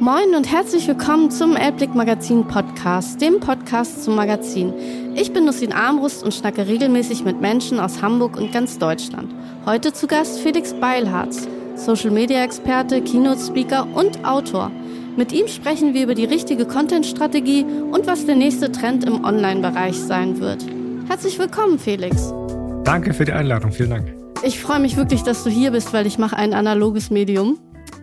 Moin und herzlich willkommen zum Elblick Magazin Podcast, dem Podcast zum Magazin. Ich bin Nussin Armbrust und schnacke regelmäßig mit Menschen aus Hamburg und ganz Deutschland. Heute zu Gast Felix Beilharz, Social Media Experte, Keynote Speaker und Autor. Mit ihm sprechen wir über die richtige Content-Strategie und was der nächste Trend im Online-Bereich sein wird. Herzlich willkommen, Felix. Danke für die Einladung, vielen Dank. Ich freue mich wirklich, dass du hier bist, weil ich mache ein analoges Medium.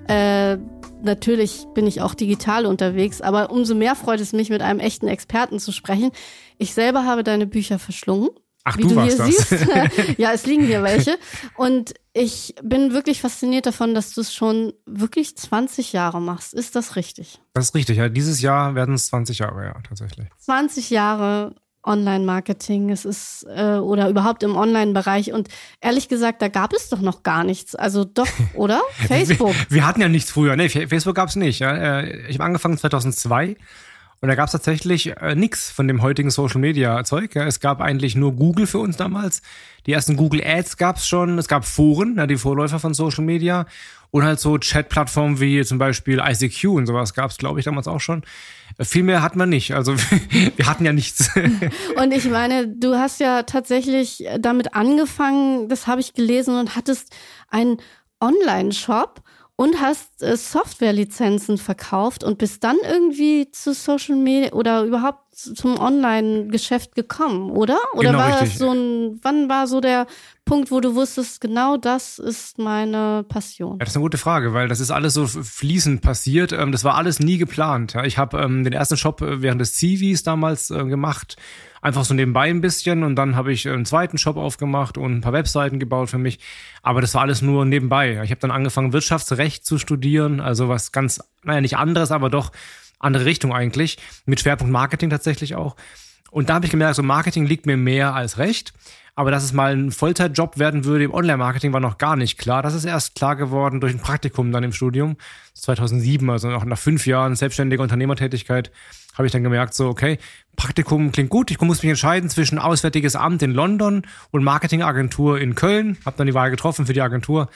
Äh, natürlich bin ich auch digital unterwegs, aber umso mehr freut es mich, mit einem echten Experten zu sprechen. Ich selber habe deine Bücher verschlungen. Ach, wie du, du hier das. siehst. ja, es liegen hier welche. Und ich bin wirklich fasziniert davon, dass du es schon wirklich 20 Jahre machst. Ist das richtig? Das ist richtig, ja. Dieses Jahr werden es 20 Jahre, ja, tatsächlich. 20 Jahre Online-Marketing, es ist äh, oder überhaupt im Online-Bereich. Und ehrlich gesagt, da gab es doch noch gar nichts. Also doch, oder? Facebook. Wir, wir, hatten ja nichts früher. Nee, Facebook gab es nicht. Ja. Äh, ich habe angefangen 2002 und da gab es tatsächlich äh, nichts von dem heutigen Social Media Zeug. Ja. Es gab eigentlich nur Google für uns damals. Die ersten Google Ads gab es schon. Es gab Foren, ja, die Vorläufer von Social Media. Und halt so Chat-Plattformen wie zum Beispiel ICQ und sowas gab es, glaube ich, damals auch schon. Äh, viel mehr hat man nicht. Also wir hatten ja nichts. Und ich meine, du hast ja tatsächlich damit angefangen, das habe ich gelesen und hattest einen Online-Shop und hast äh, Softwarelizenzen verkauft und bist dann irgendwie zu Social Media oder überhaupt zum Online-Geschäft gekommen, oder? Oder genau, war richtig. das so ein, wann war so der Punkt, wo du wusstest, genau das ist meine Passion? Ja, das ist eine gute Frage, weil das ist alles so fließend passiert. Ähm, das war alles nie geplant. Ich habe ähm, den ersten Shop äh, während des Civis damals äh, gemacht einfach so nebenbei ein bisschen und dann habe ich einen zweiten Shop aufgemacht und ein paar Webseiten gebaut für mich. Aber das war alles nur nebenbei. Ich habe dann angefangen, Wirtschaftsrecht zu studieren, also was ganz, naja, nicht anderes, aber doch andere Richtung eigentlich, mit Schwerpunkt Marketing tatsächlich auch. Und da habe ich gemerkt, so Marketing liegt mir mehr als Recht. Aber dass es mal ein Vollzeitjob werden würde im Online-Marketing, war noch gar nicht klar. Das ist erst klar geworden durch ein Praktikum dann im Studium. 2007, also noch nach fünf Jahren selbstständiger Unternehmertätigkeit, habe ich dann gemerkt, so, okay, Praktikum klingt gut. Ich muss mich entscheiden zwischen Auswärtiges Amt in London und Marketingagentur in Köln. Habe dann die Wahl getroffen für die Agentur.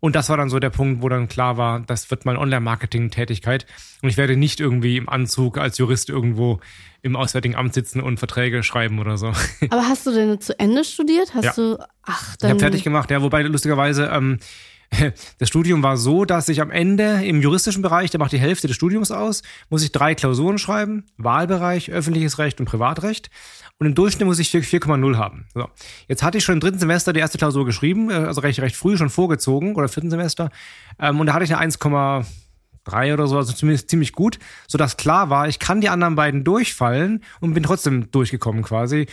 Und das war dann so der Punkt, wo dann klar war, das wird meine Online-Marketing-Tätigkeit. Und ich werde nicht irgendwie im Anzug als Jurist irgendwo im Auswärtigen Amt sitzen und Verträge schreiben oder so. Aber hast du denn zu Ende studiert? Hast ja. du, ach, dann. Ich habe fertig gemacht, ja, wobei lustigerweise, ähm, das Studium war so, dass ich am Ende im juristischen Bereich, der macht die Hälfte des Studiums aus, muss ich drei Klausuren schreiben, Wahlbereich, öffentliches Recht und Privatrecht. Und im Durchschnitt muss ich 4,0 haben. So. Jetzt hatte ich schon im dritten Semester die erste Klausur geschrieben, äh, also recht, recht früh schon vorgezogen, oder vierten Semester. Ähm, und da hatte ich eine 1,3 oder so, also zumindest ziemlich gut, sodass klar war, ich kann die anderen beiden durchfallen und bin trotzdem durchgekommen quasi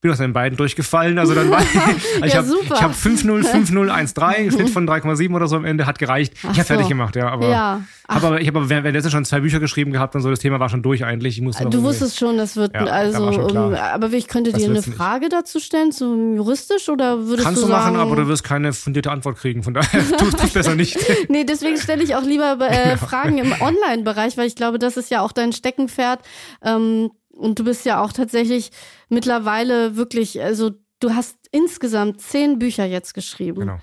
bin aus den beiden durchgefallen. Also dann war also ich ja, habe ich hab 5-0, 5-0, 1-3, Schnitt von 3,7 oder so am Ende, hat gereicht. Ach ich habe so. fertig gemacht, ja. Aber, ja. Hab aber ich habe währenddessen schon zwei Bücher geschrieben gehabt und so, das Thema war schon durch eigentlich. Ich musste du wusstest schon, das wird, ja, also, um, aber ich könnte dir eine Frage nicht. dazu stellen, so juristisch oder würdest Kannst du sagen, machen, aber du wirst keine fundierte Antwort kriegen, von daher tust du besser nicht. nee, deswegen stelle ich auch lieber äh, Fragen im Online-Bereich, weil ich glaube, das ist ja auch dein Steckenpferd. Ähm, und du bist ja auch tatsächlich mittlerweile wirklich, also du hast insgesamt zehn Bücher jetzt geschrieben. Genau.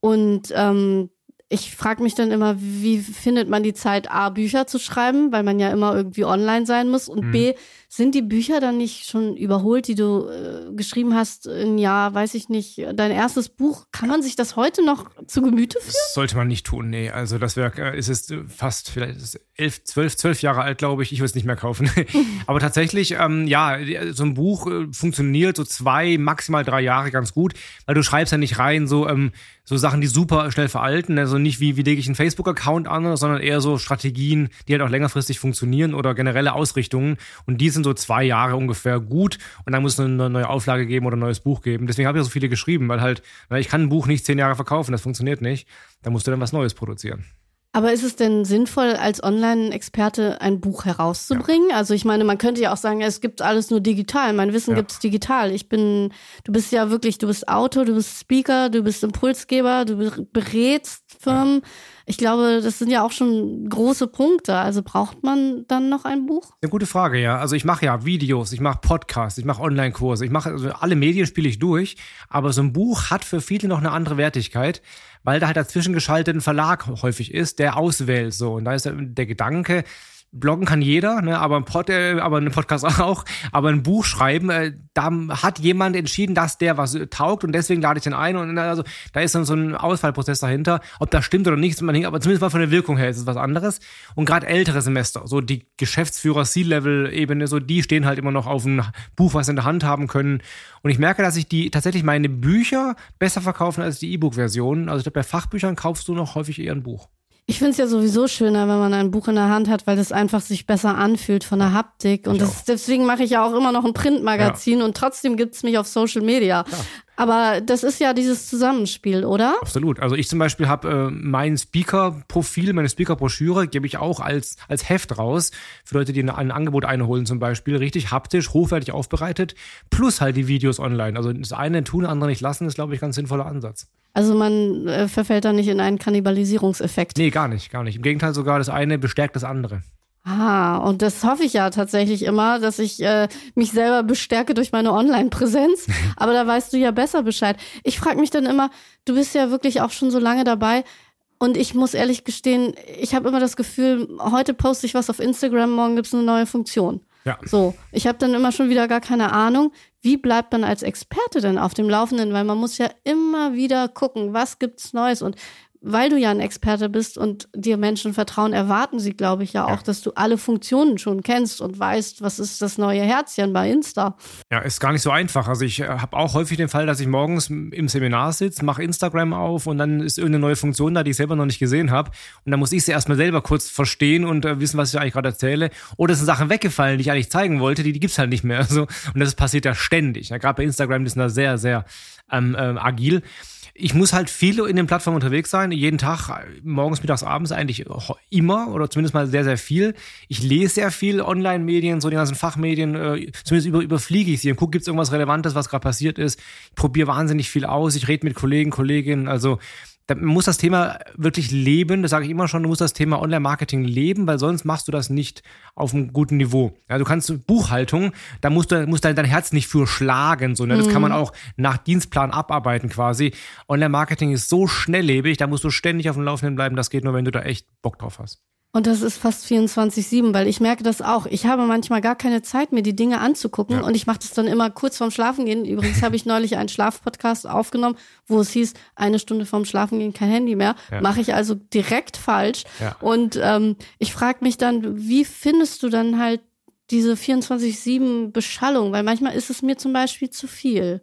Und ähm, ich frage mich dann immer, wie findet man die Zeit, A, Bücher zu schreiben, weil man ja immer irgendwie online sein muss und mhm. B, sind die Bücher dann nicht schon überholt, die du äh, geschrieben hast, ein Jahr, weiß ich nicht, dein erstes Buch? Kann man sich das heute noch zu Gemüte führen? Das sollte man nicht tun, nee. Also das Werk äh, ist es fast vielleicht ist elf, zwölf, zwölf Jahre alt, glaube ich. Ich würde es nicht mehr kaufen. Aber tatsächlich, ähm, ja, so ein Buch äh, funktioniert so zwei, maximal drei Jahre ganz gut, weil du schreibst ja nicht rein so, ähm, so Sachen, die super schnell veralten. Also nicht wie, wie lege ich einen Facebook-Account an, sondern eher so Strategien, die halt auch längerfristig funktionieren oder generelle Ausrichtungen. Und die sind sind so zwei Jahre ungefähr gut und dann muss es eine neue Auflage geben oder ein neues Buch geben. Deswegen habe ich so viele geschrieben, weil halt, ich kann ein Buch nicht zehn Jahre verkaufen, das funktioniert nicht. Da musst du dann was Neues produzieren. Aber ist es denn sinnvoll, als Online-Experte ein Buch herauszubringen? Ja. Also ich meine, man könnte ja auch sagen, es gibt alles nur digital. Mein Wissen ja. gibt es digital. Ich bin, du bist ja wirklich, du bist Autor, du bist Speaker, du bist Impulsgeber, du berätst Firmen. Ja ich glaube, das sind ja auch schon große Punkte. Also braucht man dann noch ein Buch? Eine gute Frage, ja. Also ich mache ja Videos, ich mache Podcasts, ich mache Online-Kurse, ich mache also alle Medien spiele ich durch. Aber so ein Buch hat für viele noch eine andere Wertigkeit, weil da halt dazwischen geschaltet ein Verlag häufig ist, der auswählt so. Und da ist der Gedanke, bloggen kann jeder, ne, aber ein Pod, äh, aber ein Podcast auch, aber ein Buch schreiben, äh, da hat jemand entschieden, dass der was taugt und deswegen lade ich den ein und also da ist dann so ein Auswahlprozess dahinter, ob das stimmt oder nicht, man aber zumindest mal von der Wirkung her ist es was anderes. Und gerade ältere Semester, so die Geschäftsführer C-Level Ebene, so die stehen halt immer noch auf ein Buch, was sie in der Hand haben können. Und ich merke, dass ich die tatsächlich meine Bücher besser verkaufen als die E-Book-Versionen, also ich glaube, bei Fachbüchern kaufst du noch häufig eher ein Buch. Ich finde es ja sowieso schöner, wenn man ein Buch in der Hand hat, weil das einfach sich besser anfühlt von der Haptik. Und das, deswegen mache ich ja auch immer noch ein Printmagazin ja. und trotzdem gibt's mich auf Social Media. Ja. Aber das ist ja dieses Zusammenspiel, oder? Absolut. Also ich zum Beispiel habe äh, mein Speaker-Profil, meine Speaker-Broschüre gebe ich auch als, als Heft raus. Für Leute, die ein, ein Angebot einholen zum Beispiel. Richtig haptisch, hochwertig aufbereitet. Plus halt die Videos online. Also das eine tun, andere nicht lassen, ist, glaube ich, ganz sinnvoller Ansatz. Also man äh, verfällt da nicht in einen Kannibalisierungseffekt. Nee, gar nicht, gar nicht. Im Gegenteil sogar, das eine bestärkt das andere. Ah, und das hoffe ich ja tatsächlich immer, dass ich äh, mich selber bestärke durch meine Online-Präsenz. Aber da weißt du ja besser Bescheid. Ich frage mich dann immer, du bist ja wirklich auch schon so lange dabei. Und ich muss ehrlich gestehen, ich habe immer das Gefühl, heute poste ich was auf Instagram, morgen gibt's eine neue Funktion. Ja. So, ich habe dann immer schon wieder gar keine Ahnung, wie bleibt man als Experte denn auf dem Laufenden? Weil man muss ja immer wieder gucken, was gibt's Neues und weil du ja ein Experte bist und dir Menschen vertrauen, erwarten sie, glaube ich, ja auch, ja. dass du alle Funktionen schon kennst und weißt, was ist das neue Herzchen bei Insta. Ja, ist gar nicht so einfach. Also ich äh, habe auch häufig den Fall, dass ich morgens im Seminar sitze, mache Instagram auf und dann ist irgendeine neue Funktion da, die ich selber noch nicht gesehen habe. Und dann muss ich sie erstmal selber kurz verstehen und äh, wissen, was ich eigentlich gerade erzähle. Oder es sind Sachen weggefallen, die ich eigentlich zeigen wollte, die, die gibt's halt nicht mehr. Also, und das passiert ja ständig. Ja, gerade bei Instagram ist da sehr, sehr ähm, äh, agil ich muss halt viel in den Plattformen unterwegs sein, jeden Tag, morgens, mittags, abends eigentlich immer oder zumindest mal sehr, sehr viel. Ich lese sehr viel Online-Medien, so die ganzen Fachmedien, äh, zumindest über, überfliege ich sie und gucke, gibt es irgendwas Relevantes, was gerade passiert ist. Ich probiere wahnsinnig viel aus, ich rede mit Kollegen, Kolleginnen, also man muss das Thema wirklich leben, das sage ich immer schon, du musst das Thema Online-Marketing leben, weil sonst machst du das nicht auf einem guten Niveau. Ja, du kannst Buchhaltung, da musst du musst dein, dein Herz nicht für schlagen, sondern mhm. das kann man mhm. auch nach Dienstplan abarbeiten quasi. Online-Marketing ist so schnelllebig, da musst du ständig auf dem Laufenden bleiben, das geht nur, wenn du da echt Bock drauf hast. Und das ist fast 24-7, weil ich merke das auch. Ich habe manchmal gar keine Zeit, mir die Dinge anzugucken ja. und ich mache das dann immer kurz vorm Schlafengehen. Übrigens habe ich neulich einen Schlafpodcast aufgenommen, wo es hieß, eine Stunde vorm Schlafengehen kein Handy mehr. Ja. Mache ich also direkt falsch. Ja. Und ähm, ich frage mich dann, wie findest du dann halt diese 24-7 Beschallung? Weil manchmal ist es mir zum Beispiel zu viel.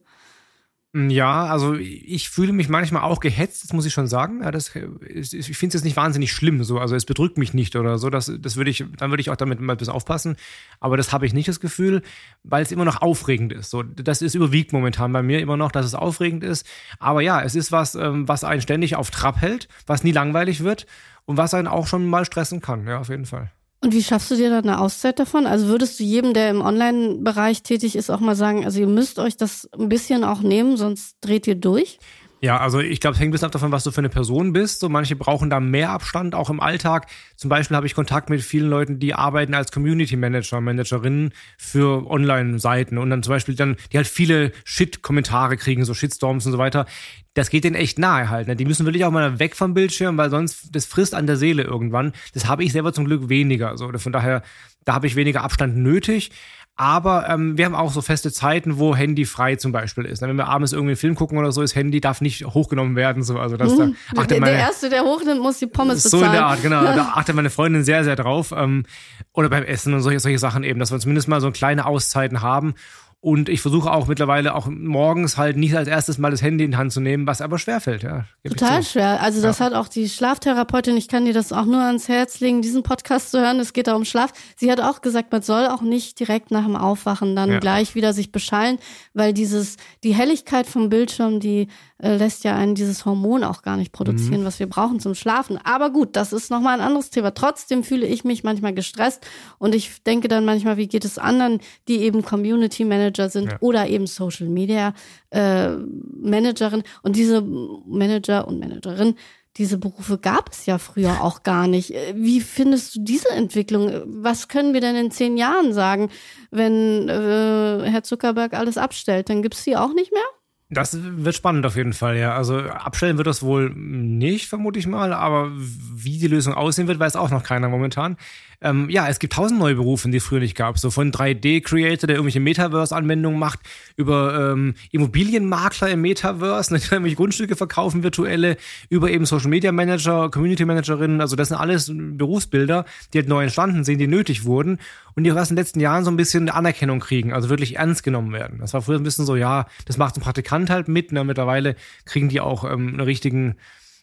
Ja, also ich fühle mich manchmal auch gehetzt, das muss ich schon sagen. Ja, das, ich finde es jetzt nicht wahnsinnig schlimm, so, also es bedrückt mich nicht oder so. Das, das würde ich, dann würde ich auch damit mal ein bisschen aufpassen. Aber das habe ich nicht das Gefühl, weil es immer noch aufregend ist. So, das ist überwiegt momentan bei mir immer noch, dass es aufregend ist. Aber ja, es ist was, ähm, was einen ständig auf Trab hält, was nie langweilig wird und was einen auch schon mal stressen kann. Ja, auf jeden Fall. Und wie schaffst du dir dann eine Auszeit davon? Also würdest du jedem, der im Online-Bereich tätig ist, auch mal sagen, also ihr müsst euch das ein bisschen auch nehmen, sonst dreht ihr durch? Ja, also ich glaube, es hängt ein bisschen ab davon, was du für eine Person bist. So manche brauchen da mehr Abstand, auch im Alltag. Zum Beispiel habe ich Kontakt mit vielen Leuten, die arbeiten als Community Manager, Managerinnen für Online-Seiten und dann zum Beispiel dann, die halt viele Shit-Kommentare kriegen, so Shitstorms und so weiter. Das geht denen echt nahe halt. Ne? Die müssen wirklich auch mal weg vom Bildschirm, weil sonst das frisst an der Seele irgendwann. Das habe ich selber zum Glück weniger. So, von daher, da habe ich weniger Abstand nötig. Aber ähm, wir haben auch so feste Zeiten, wo Handy frei zum Beispiel ist. Wenn wir abends irgendwie einen Film gucken oder so, ist Handy darf nicht hochgenommen werden. So, also das, hm, da achtet der, meine, der Erste, der hochnimmt, muss die Pommes bezahlen. So in der Art, genau. da achtet meine Freundin sehr, sehr drauf. Ähm, oder beim Essen und solche, solche Sachen eben, dass wir zumindest mal so kleine Auszeiten haben. Und ich versuche auch mittlerweile auch morgens halt nicht als erstes mal das Handy in die Hand zu nehmen, was aber schwerfällt, ja. Total schwer. Also das ja. hat auch die Schlaftherapeutin, ich kann dir das auch nur ans Herz legen, diesen Podcast zu hören. Es geht da um Schlaf. Sie hat auch gesagt, man soll auch nicht direkt nach dem Aufwachen dann ja. gleich wieder sich beschallen, weil dieses, die Helligkeit vom Bildschirm, die äh, lässt ja einen dieses Hormon auch gar nicht produzieren, mhm. was wir brauchen zum Schlafen. Aber gut, das ist nochmal ein anderes Thema. Trotzdem fühle ich mich manchmal gestresst und ich denke dann manchmal, wie geht es anderen, die eben Community Manager sind ja. oder eben Social Media äh, Managerin. Und diese Manager und Managerin, diese Berufe gab es ja früher auch gar nicht. Äh, wie findest du diese Entwicklung? Was können wir denn in zehn Jahren sagen, wenn äh, Herr Zuckerberg alles abstellt? Dann gibt's sie auch nicht mehr? Das wird spannend auf jeden Fall, ja. Also abstellen wird das wohl nicht, vermute ich mal, aber wie die Lösung aussehen wird, weiß auch noch keiner momentan. Ähm, ja, es gibt tausend neue Berufe, die es früher nicht gab. So von 3D-Creator, der irgendwelche Metaverse-Anwendungen macht, über ähm, Immobilienmakler im Metaverse, ne, die irgendwelche Grundstücke verkaufen, virtuelle, über eben Social Media Manager, Community Managerinnen. Also das sind alles Berufsbilder, die halt neu entstanden sind, die nötig wurden und die auch erst in den letzten Jahren so ein bisschen Anerkennung kriegen, also wirklich ernst genommen werden. Das war früher ein bisschen so, ja, das macht ein Praktikant halt mit. Ne? Mittlerweile kriegen die auch ähm, eine richtigen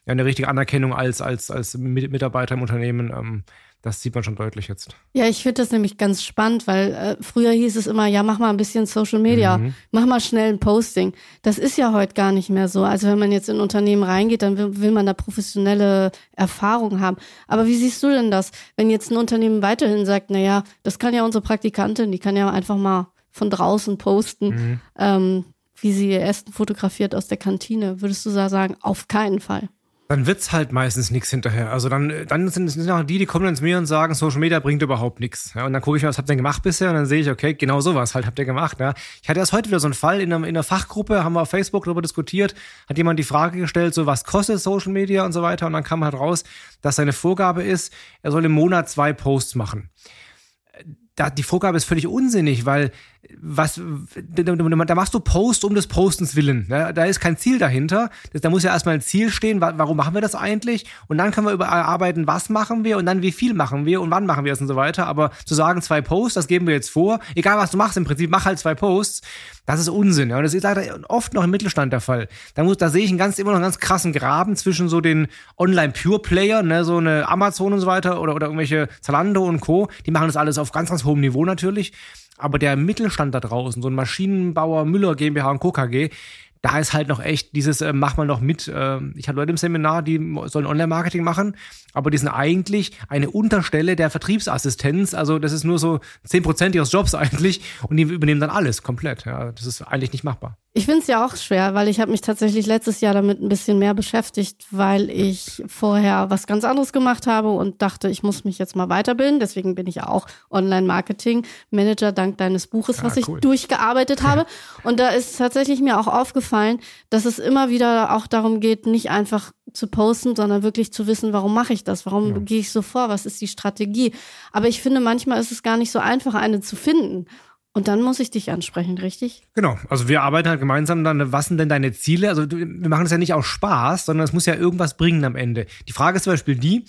ja, eine richtige Anerkennung als, als, als Mitarbeiter im Unternehmen. Ähm, das sieht man schon deutlich jetzt. Ja, ich finde das nämlich ganz spannend, weil äh, früher hieß es immer, ja, mach mal ein bisschen Social Media, mhm. mach mal schnell ein Posting. Das ist ja heute gar nicht mehr so. Also wenn man jetzt in Unternehmen reingeht, dann will, will man da professionelle Erfahrung haben. Aber wie siehst du denn das, wenn jetzt ein Unternehmen weiterhin sagt, na ja, das kann ja unsere Praktikantin, die kann ja einfach mal von draußen posten, mhm. ähm, wie sie ihr Essen fotografiert aus der Kantine. Würdest du da sagen, auf keinen Fall? dann wird's halt meistens nichts hinterher. Also dann, dann sind es auch die, die kommen dann zu mir und sagen, Social Media bringt überhaupt nichts. Ja, und dann gucke ich mir, was habt ihr denn gemacht bisher? Und dann sehe ich, okay, genau sowas halt habt ihr gemacht. Ja. Ich hatte erst heute wieder so einen Fall in einer, in einer Fachgruppe, haben wir auf Facebook darüber diskutiert, hat jemand die Frage gestellt, so was kostet Social Media und so weiter. Und dann kam halt raus, dass seine Vorgabe ist, er soll im Monat zwei Posts machen da, die Vorgabe ist völlig unsinnig, weil was da machst du Post um des Postens willen. Da, da ist kein Ziel dahinter. Da muss ja erstmal ein Ziel stehen, warum machen wir das eigentlich? Und dann können wir überarbeiten, was machen wir und dann wie viel machen wir und wann machen wir es und so weiter. Aber zu sagen, zwei Posts, das geben wir jetzt vor, egal was du machst, im Prinzip mach halt zwei Posts, das ist Unsinn. Und das ist leider oft noch im Mittelstand der Fall. Da, muss, da sehe ich einen ganz, immer noch einen ganz krassen Graben zwischen so den Online-Pure-Player, ne, so eine Amazon und so weiter oder, oder irgendwelche Zalando und Co. Die machen das alles auf ganz, ganz hohem Niveau natürlich. Aber der Mittelstand da draußen, so ein Maschinenbauer Müller GmbH und Co. KG, da ist halt noch echt dieses, äh, mach mal noch mit. Äh, ich habe Leute im Seminar, die sollen Online-Marketing machen, aber die sind eigentlich eine Unterstelle der Vertriebsassistenz. Also das ist nur so zehn Prozent ihres Jobs eigentlich und die übernehmen dann alles komplett. Ja, das ist eigentlich nicht machbar. Ich finde es ja auch schwer, weil ich habe mich tatsächlich letztes Jahr damit ein bisschen mehr beschäftigt, weil ich vorher was ganz anderes gemacht habe und dachte, ich muss mich jetzt mal weiterbilden. Deswegen bin ich ja auch Online-Marketing-Manager dank deines Buches, was ah, cool. ich durchgearbeitet habe. Und da ist tatsächlich mir auch aufgefallen, dass es immer wieder auch darum geht, nicht einfach zu posten, sondern wirklich zu wissen, warum mache ich das? Warum ja. gehe ich so vor? Was ist die Strategie? Aber ich finde, manchmal ist es gar nicht so einfach, eine zu finden. Und dann muss ich dich ansprechen, richtig? Genau. Also wir arbeiten halt gemeinsam dann, was sind denn deine Ziele? Also wir machen das ja nicht aus Spaß, sondern es muss ja irgendwas bringen am Ende. Die Frage ist zum Beispiel die,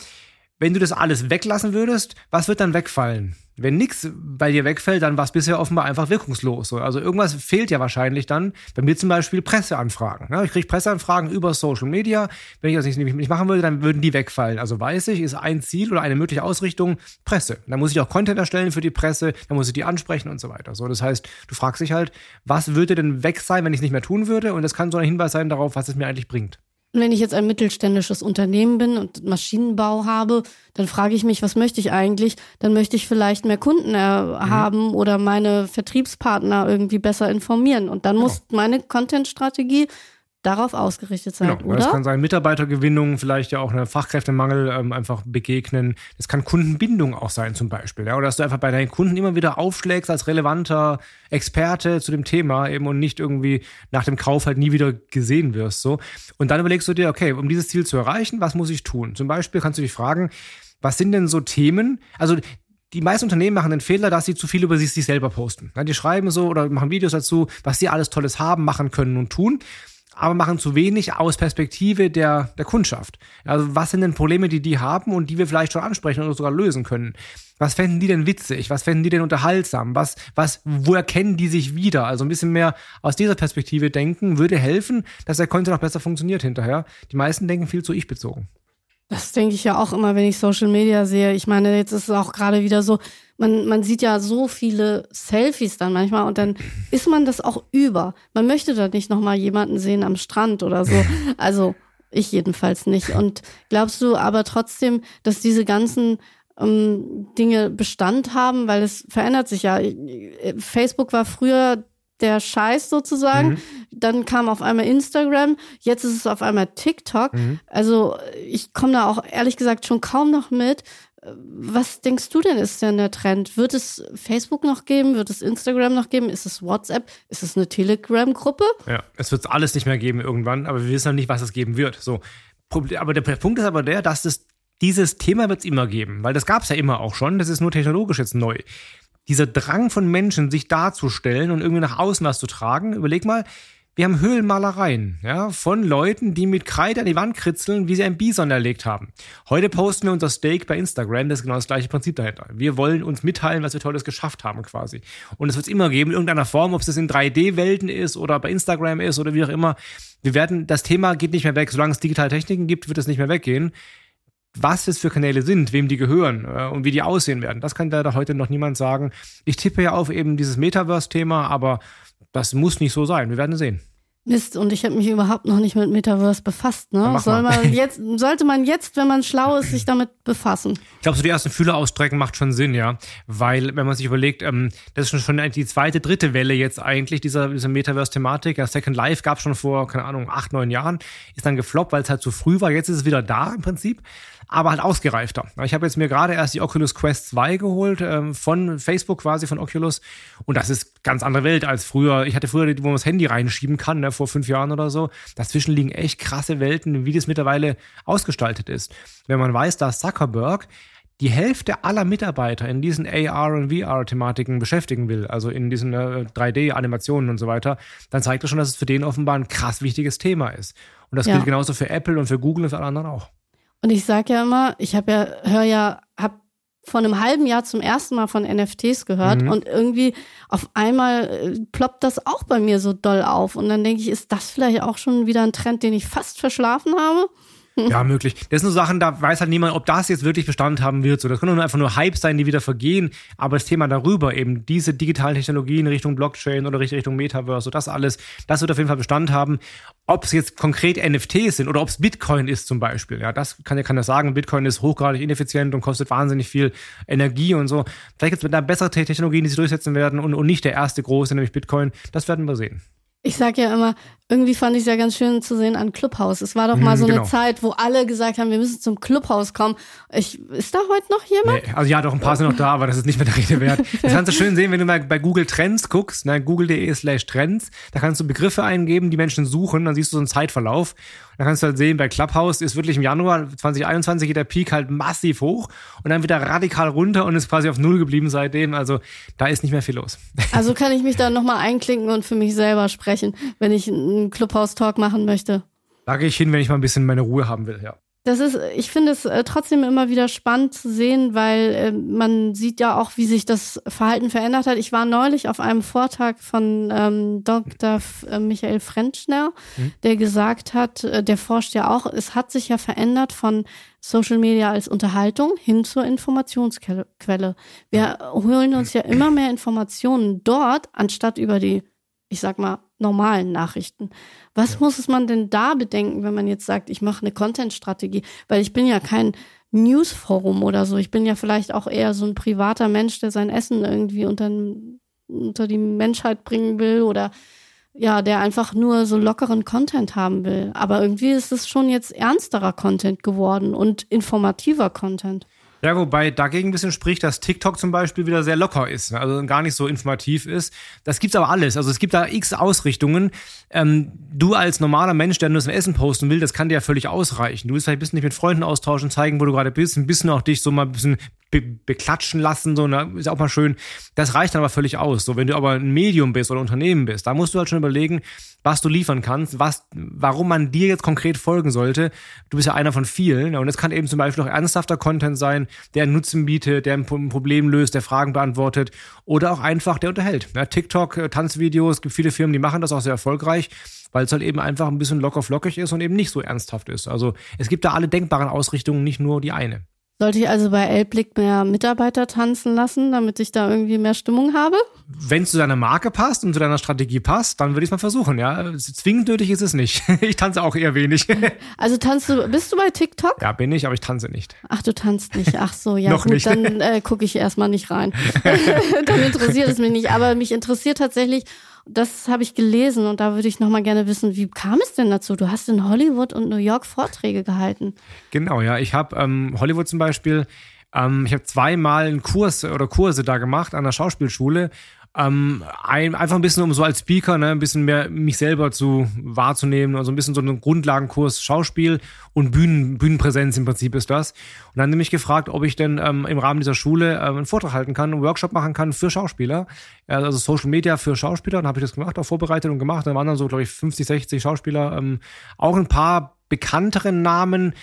wenn du das alles weglassen würdest, was wird dann wegfallen? Wenn nichts bei dir wegfällt, dann war es bisher offenbar einfach wirkungslos. Also irgendwas fehlt ja wahrscheinlich dann. Bei mir zum Beispiel Presseanfragen. Ich kriege Presseanfragen über Social Media. Wenn ich das nicht, nicht machen würde, dann würden die wegfallen. Also weiß ich, ist ein Ziel oder eine mögliche Ausrichtung Presse. Dann muss ich auch Content erstellen für die Presse, dann muss ich die ansprechen und so weiter. So, das heißt, du fragst dich halt, was würde denn weg sein, wenn ich es nicht mehr tun würde? Und das kann so ein Hinweis sein darauf, was es mir eigentlich bringt. Wenn ich jetzt ein mittelständisches Unternehmen bin und Maschinenbau habe, dann frage ich mich, was möchte ich eigentlich? Dann möchte ich vielleicht mehr Kunden äh, mhm. haben oder meine Vertriebspartner irgendwie besser informieren. Und dann genau. muss meine Content-Strategie darauf ausgerichtet sein, genau. oder? Das kann sein Mitarbeitergewinnung, vielleicht ja auch eine Fachkräftemangel ähm, einfach begegnen. Das kann Kundenbindung auch sein zum Beispiel. Ja? Oder dass du einfach bei deinen Kunden immer wieder aufschlägst als relevanter Experte zu dem Thema eben und nicht irgendwie nach dem Kauf halt nie wieder gesehen wirst. So. Und dann überlegst du dir, okay, um dieses Ziel zu erreichen, was muss ich tun? Zum Beispiel kannst du dich fragen, was sind denn so Themen? Also die meisten Unternehmen machen den Fehler, dass sie zu viel über sich, sich selber posten. Die schreiben so oder machen Videos dazu, was sie alles Tolles haben, machen können und tun aber machen zu wenig aus Perspektive der, der Kundschaft. Also was sind denn Probleme, die die haben und die wir vielleicht schon ansprechen oder sogar lösen können? Was fänden die denn witzig? Was fänden die denn unterhaltsam? Was, was, wo erkennen die sich wieder? Also ein bisschen mehr aus dieser Perspektive denken würde helfen, dass der Content noch besser funktioniert hinterher. Die meisten denken viel zu ich bezogen. Das denke ich ja auch immer, wenn ich Social Media sehe. Ich meine, jetzt ist es auch gerade wieder so, man, man sieht ja so viele Selfies dann manchmal und dann ist man das auch über. Man möchte da nicht nochmal jemanden sehen am Strand oder so. Also ich jedenfalls nicht. Und glaubst du aber trotzdem, dass diese ganzen ähm, Dinge Bestand haben, weil es verändert sich ja. Facebook war früher der Scheiß sozusagen. Mhm. Dann kam auf einmal Instagram, jetzt ist es auf einmal TikTok. Mhm. Also ich komme da auch ehrlich gesagt schon kaum noch mit. Was denkst du denn ist denn der Trend? Wird es Facebook noch geben? Wird es Instagram noch geben? Ist es WhatsApp? Ist es eine Telegram-Gruppe? Ja, es wird alles nicht mehr geben irgendwann, aber wir wissen noch nicht, was es geben wird. So, aber der Punkt ist aber der, dass es dieses Thema wird es immer geben, weil das gab es ja immer auch schon. Das ist nur technologisch jetzt neu. Dieser Drang von Menschen, sich darzustellen und irgendwie nach außen was zu tragen. Überleg mal, wir haben Höhlenmalereien, ja, von Leuten, die mit Kreide an die Wand kritzeln, wie sie ein Bison erlegt haben. Heute posten wir unser Steak bei Instagram, das ist genau das gleiche Prinzip dahinter. Wir wollen uns mitteilen, was wir Tolles geschafft haben, quasi. Und es wird es immer geben, in irgendeiner Form, ob es das in 3D-Welten ist oder bei Instagram ist oder wie auch immer. Wir werden, das Thema geht nicht mehr weg. Solange es digitale Techniken gibt, wird es nicht mehr weggehen was es für Kanäle sind, wem die gehören äh, und wie die aussehen werden. Das kann da heute noch niemand sagen. Ich tippe ja auf eben dieses Metaverse-Thema, aber das muss nicht so sein. Wir werden sehen. Mist, und ich habe mich überhaupt noch nicht mit Metaverse befasst. Ne? Soll man jetzt, sollte man jetzt, wenn man schlau ist, sich damit befassen? Ich glaube, so die ersten Fühler ausstrecken macht schon Sinn, ja. Weil, wenn man sich überlegt, ähm, das ist schon, schon die zweite, dritte Welle jetzt eigentlich, dieser, dieser Metaverse-Thematik. Ja, Second Life gab schon vor, keine Ahnung, acht, neun Jahren, ist dann gefloppt, weil es halt zu früh war. Jetzt ist es wieder da im Prinzip aber halt ausgereifter. Ich habe jetzt mir gerade erst die Oculus Quest 2 geholt, ähm, von Facebook quasi, von Oculus. Und das ist ganz andere Welt als früher. Ich hatte früher, wo man das Handy reinschieben kann, ne, vor fünf Jahren oder so. Dazwischen liegen echt krasse Welten, wie das mittlerweile ausgestaltet ist. Wenn man weiß, dass Zuckerberg die Hälfte aller Mitarbeiter in diesen AR und VR-Thematiken beschäftigen will, also in diesen äh, 3D-Animationen und so weiter, dann zeigt das schon, dass es für den offenbar ein krass wichtiges Thema ist. Und das ja. gilt genauso für Apple und für Google und für alle anderen auch. Und ich sage ja immer, ich habe ja, höre ja, habe vor einem halben Jahr zum ersten Mal von NFTs gehört mhm. und irgendwie auf einmal äh, ploppt das auch bei mir so doll auf. Und dann denke ich, ist das vielleicht auch schon wieder ein Trend, den ich fast verschlafen habe? Ja, möglich. Das sind so Sachen, da weiß halt niemand, ob das jetzt wirklich Bestand haben wird. So, das können einfach nur Hype sein, die wieder vergehen. Aber das Thema darüber, eben diese digitalen Technologien Richtung Blockchain oder Richtung Metaverse, so das alles, das wird auf jeden Fall Bestand haben. Ob es jetzt konkret NFTs sind oder ob es Bitcoin ist zum Beispiel, ja, das kann ja das sagen. Bitcoin ist hochgradig ineffizient und kostet wahnsinnig viel Energie und so. Vielleicht gibt es da bessere Technologien, die sich durchsetzen werden und, und nicht der erste große, nämlich Bitcoin. Das werden wir sehen. Ich sage ja immer, irgendwie fand ich es ja ganz schön zu sehen an Clubhouse. Es war doch mal mhm, so genau. eine Zeit, wo alle gesagt haben, wir müssen zum Clubhouse kommen. Ich, ist da heute noch jemand? Nee, also ja, doch ein paar sind noch da, aber das ist nicht mehr der Rede wert. Das kannst du schön sehen, wenn du mal bei Google Trends guckst, ne, google.de slash Trends, da kannst du Begriffe eingeben, die Menschen suchen, dann siehst du so einen Zeitverlauf. Da kannst du halt sehen, bei Clubhouse ist wirklich im Januar 2021 geht der Peak halt massiv hoch und dann wieder radikal runter und ist quasi auf Null geblieben seitdem. Also da ist nicht mehr viel los. Also kann ich mich da nochmal einklinken und für mich selber sprechen, wenn ich einen Clubhouse-Talk machen möchte. Da gehe ich hin, wenn ich mal ein bisschen meine Ruhe haben will, ja. Das ist, ich finde es äh, trotzdem immer wieder spannend zu sehen, weil äh, man sieht ja auch, wie sich das Verhalten verändert hat. Ich war neulich auf einem Vortrag von ähm, Dr. F äh, Michael Frentschner, mhm. der gesagt hat, äh, der forscht ja auch, es hat sich ja verändert von Social Media als Unterhaltung hin zur Informationsquelle. Wir holen uns ja immer mehr Informationen dort, anstatt über die ich sag mal, normalen Nachrichten. Was ja. muss man denn da bedenken, wenn man jetzt sagt, ich mache eine Content-Strategie? Weil ich bin ja kein Newsforum oder so. Ich bin ja vielleicht auch eher so ein privater Mensch, der sein Essen irgendwie unter, unter die Menschheit bringen will oder ja, der einfach nur so lockeren Content haben will. Aber irgendwie ist es schon jetzt ernsterer Content geworden und informativer Content. Ja, wobei dagegen ein bisschen spricht, dass TikTok zum Beispiel wieder sehr locker ist, ne? also gar nicht so informativ ist. Das gibt's aber alles. Also es gibt da x Ausrichtungen. Ähm, du als normaler Mensch, der nur das Essen posten will, das kann dir ja völlig ausreichen. Du willst vielleicht ein bisschen dich mit Freunden austauschen, zeigen, wo du gerade bist, ein bisschen auch dich so mal ein bisschen be beklatschen lassen, so, ne? ist auch mal schön. Das reicht dann aber völlig aus. So, wenn du aber ein Medium bist oder ein Unternehmen bist, da musst du halt schon überlegen, was du liefern kannst, was, warum man dir jetzt konkret folgen sollte. Du bist ja einer von vielen. Und es kann eben zum Beispiel auch ernsthafter Content sein, der einen Nutzen bietet, der ein Problem löst, der Fragen beantwortet oder auch einfach, der unterhält. Ja, TikTok, äh, Tanzvideos, gibt viele Firmen, die machen das auch sehr erfolgreich weil es halt eben einfach ein bisschen locker flockig ist und eben nicht so ernsthaft ist. Also es gibt da alle denkbaren Ausrichtungen, nicht nur die eine. Sollte ich also bei Elblick mehr Mitarbeiter tanzen lassen, damit ich da irgendwie mehr Stimmung habe? Wenn es zu deiner Marke passt und zu deiner Strategie passt, dann würde ich es mal versuchen, ja. Zwingend nötig ist es nicht. Ich tanze auch eher wenig. Also tanzt du, bist du bei TikTok? Ja, bin ich, aber ich tanze nicht. Ach, du tanzt nicht. Ach so, ja Noch gut, nicht. dann äh, gucke ich erstmal nicht rein. dann interessiert es mich nicht. Aber mich interessiert tatsächlich, das habe ich gelesen und da würde ich nochmal gerne wissen, wie kam es denn dazu? Du hast in Hollywood und New York Vorträge gehalten. Genau, ja. Ich habe ähm, Hollywood zum Beispiel, ähm, ich habe zweimal einen Kurs oder Kurse da gemacht an der Schauspielschule ähm, ein, einfach ein bisschen, um so als Speaker, ne, ein bisschen mehr mich selber zu wahrzunehmen, also ein bisschen so einen Grundlagenkurs Schauspiel und Bühnen, Bühnenpräsenz im Prinzip ist das. Und dann nämlich gefragt, ob ich denn ähm, im Rahmen dieser Schule ähm, einen Vortrag halten kann, einen Workshop machen kann für Schauspieler, also Social Media für Schauspieler. Dann habe ich das gemacht, auch vorbereitet und gemacht. Dann waren dann so, glaube ich, 50, 60 Schauspieler, ähm, auch ein paar bekanntere Namen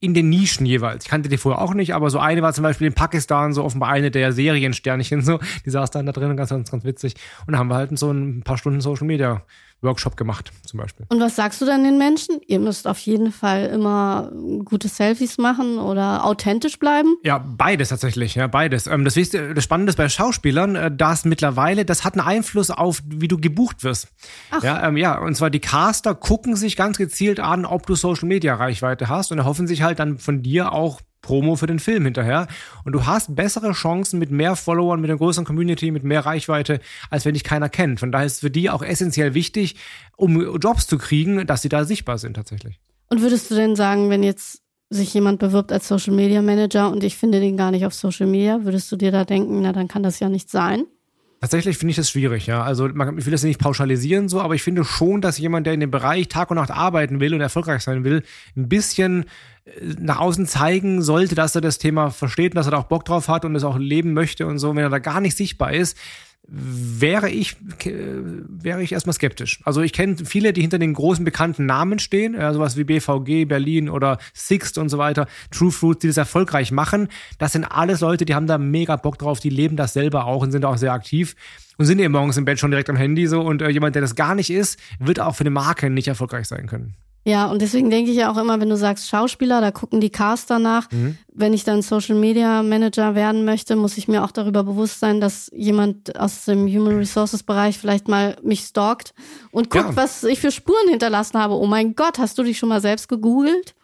in den Nischen jeweils. Ich kannte die vorher auch nicht, aber so eine war zum Beispiel in Pakistan so offenbar eine der Seriensternchen so. Die saß dann da drin, ganz, ganz, ganz witzig. Und haben wir halt so ein paar Stunden Social Media Workshop gemacht, zum Beispiel. Und was sagst du dann den Menschen? Ihr müsst auf jeden Fall immer gute Selfies machen oder authentisch bleiben? Ja, beides tatsächlich, ja, beides. Ähm, das, das Spannende ist bei Schauspielern, äh, dass mittlerweile, das hat einen Einfluss auf, wie du gebucht wirst. Ach. Ja, ähm, ja, und zwar die Caster gucken sich ganz gezielt an, ob du Social Media Reichweite hast und erhoffen sich halt dann von dir auch Promo für den Film hinterher. Und du hast bessere Chancen mit mehr Followern, mit einer größeren Community, mit mehr Reichweite, als wenn dich keiner kennt. Von daher ist es für die auch essentiell wichtig, um Jobs zu kriegen, dass sie da sichtbar sind tatsächlich. Und würdest du denn sagen, wenn jetzt sich jemand bewirbt als Social Media Manager und ich finde den gar nicht auf Social Media, würdest du dir da denken, na dann kann das ja nicht sein? Tatsächlich finde ich das schwierig, ja. Also man, ich will das nicht pauschalisieren so, aber ich finde schon, dass jemand, der in dem Bereich Tag und Nacht arbeiten will und erfolgreich sein will, ein bisschen nach außen zeigen sollte, dass er das Thema versteht und dass er da auch Bock drauf hat und es auch leben möchte und so, wenn er da gar nicht sichtbar ist, wäre ich, wäre ich erstmal skeptisch. Also ich kenne viele, die hinter den großen bekannten Namen stehen, ja, sowas wie BVG, Berlin oder Sixt und so weiter, True Fruits, die das erfolgreich machen. Das sind alles Leute, die haben da mega Bock drauf, die leben das selber auch und sind auch sehr aktiv und sind eben morgens im Bett schon direkt am Handy so und äh, jemand, der das gar nicht ist, wird auch für eine Marke nicht erfolgreich sein können. Ja, und deswegen denke ich ja auch immer, wenn du sagst Schauspieler, da gucken die Caster nach. Mhm. Wenn ich dann Social Media Manager werden möchte, muss ich mir auch darüber bewusst sein, dass jemand aus dem Human Resources Bereich vielleicht mal mich stalkt und guckt, ja. was ich für Spuren hinterlassen habe. Oh mein Gott, hast du dich schon mal selbst gegoogelt?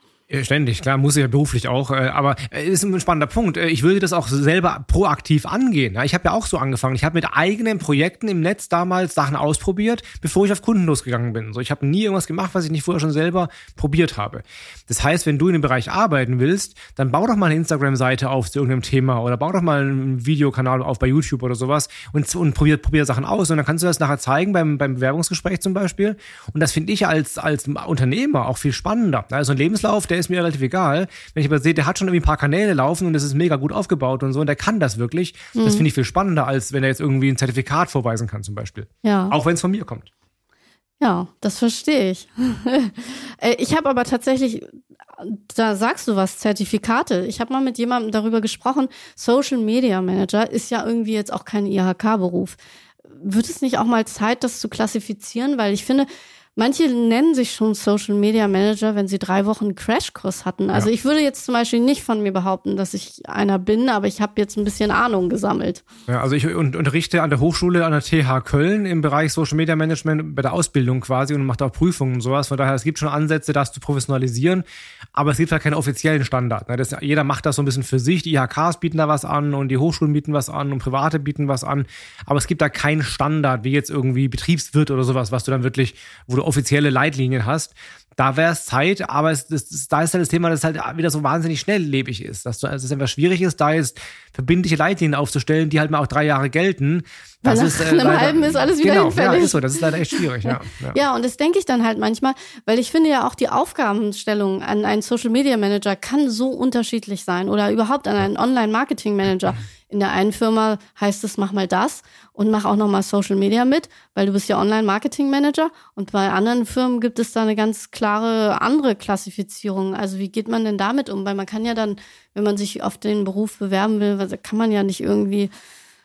Ständig, klar, muss ich ja beruflich auch, äh, aber äh, ist ein spannender Punkt. Äh, ich würde das auch selber proaktiv angehen. Ich habe ja auch so angefangen. Ich habe mit eigenen Projekten im Netz damals Sachen ausprobiert, bevor ich auf Kunden losgegangen bin. Ich habe nie irgendwas gemacht, was ich nicht vorher schon selber probiert habe. Das heißt, wenn du in dem Bereich arbeiten willst, dann bau doch mal eine Instagram-Seite auf zu irgendeinem Thema oder bau doch mal einen Videokanal auf bei YouTube oder sowas und, und probier, probier Sachen aus. Und dann kannst du das nachher zeigen beim, beim Bewerbungsgespräch zum Beispiel. Und das finde ich als, als Unternehmer auch viel spannender. Also ein Lebenslauf, der ist mir relativ egal. Wenn ich aber sehe, der hat schon irgendwie ein paar Kanäle laufen und das ist mega gut aufgebaut und so und der kann das wirklich, mhm. das finde ich viel spannender, als wenn er jetzt irgendwie ein Zertifikat vorweisen kann zum Beispiel. Ja. Auch wenn es von mir kommt. Ja, das verstehe ich. Äh, ich habe aber tatsächlich, da sagst du was, Zertifikate. Ich habe mal mit jemandem darüber gesprochen, Social Media Manager ist ja irgendwie jetzt auch kein IHK-Beruf. Wird es nicht auch mal Zeit, das zu klassifizieren? Weil ich finde, Manche nennen sich schon Social Media Manager, wenn sie drei Wochen Crashkurs hatten. Also ja. ich würde jetzt zum Beispiel nicht von mir behaupten, dass ich einer bin, aber ich habe jetzt ein bisschen Ahnung gesammelt. Ja, also ich unterrichte an der Hochschule an der TH Köln im Bereich Social Media Management bei der Ausbildung quasi und mache auch Prüfungen und sowas. Von daher, es gibt schon Ansätze, das zu professionalisieren, aber es gibt halt keinen offiziellen Standard. Ne? Das, jeder macht das so ein bisschen für sich. Die IHKs bieten da was an und die Hochschulen bieten was an und Private bieten was an. Aber es gibt da keinen Standard, wie jetzt irgendwie Betriebswirt oder sowas, was du dann wirklich, wo du offizielle Leitlinien hast, da wäre es Zeit, aber es, das, da ist halt das Thema, dass es halt wieder so wahnsinnig schnelllebig ist, dass du, also es einfach schwierig ist, da jetzt verbindliche Leitlinien aufzustellen, die halt mal auch drei Jahre gelten. Das weil ist, äh, nach einem halben ist alles wieder genau, hinfällig. Ja, ist so, das ist leider echt schwierig, ja. Ja, ja und das denke ich dann halt manchmal, weil ich finde ja auch die Aufgabenstellung an einen Social Media Manager kann so unterschiedlich sein oder überhaupt an einen Online Marketing Manager. In der einen Firma heißt es, mach mal das und mach auch nochmal Social Media mit, weil du bist ja Online Marketing Manager. Und bei anderen Firmen gibt es da eine ganz klare andere Klassifizierung. Also wie geht man denn damit um? Weil man kann ja dann, wenn man sich auf den Beruf bewerben will, kann man ja nicht irgendwie,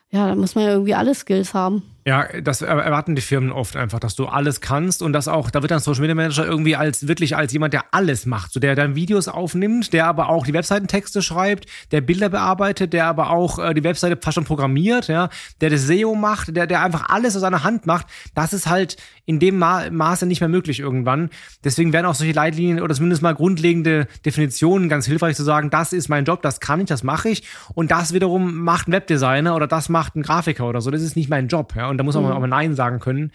ja, da muss man ja irgendwie alle Skills haben. Ja, das erwarten die Firmen oft einfach, dass du alles kannst und das auch, da wird dann Social Media Manager irgendwie als wirklich als jemand, der alles macht, so der dann Videos aufnimmt, der aber auch die Webseitentexte schreibt, der Bilder bearbeitet, der aber auch äh, die Webseite fast schon programmiert, ja, der das SEO macht, der der einfach alles aus seiner Hand macht. Das ist halt in dem Ma Maße nicht mehr möglich irgendwann. Deswegen werden auch solche Leitlinien oder zumindest mal grundlegende Definitionen ganz hilfreich zu sagen, das ist mein Job, das kann ich, das mache ich und das wiederum macht ein Webdesigner oder das macht ein Grafiker oder so. Das ist nicht mein Job, ja. Und und da muss man mhm. auch mal Nein sagen können.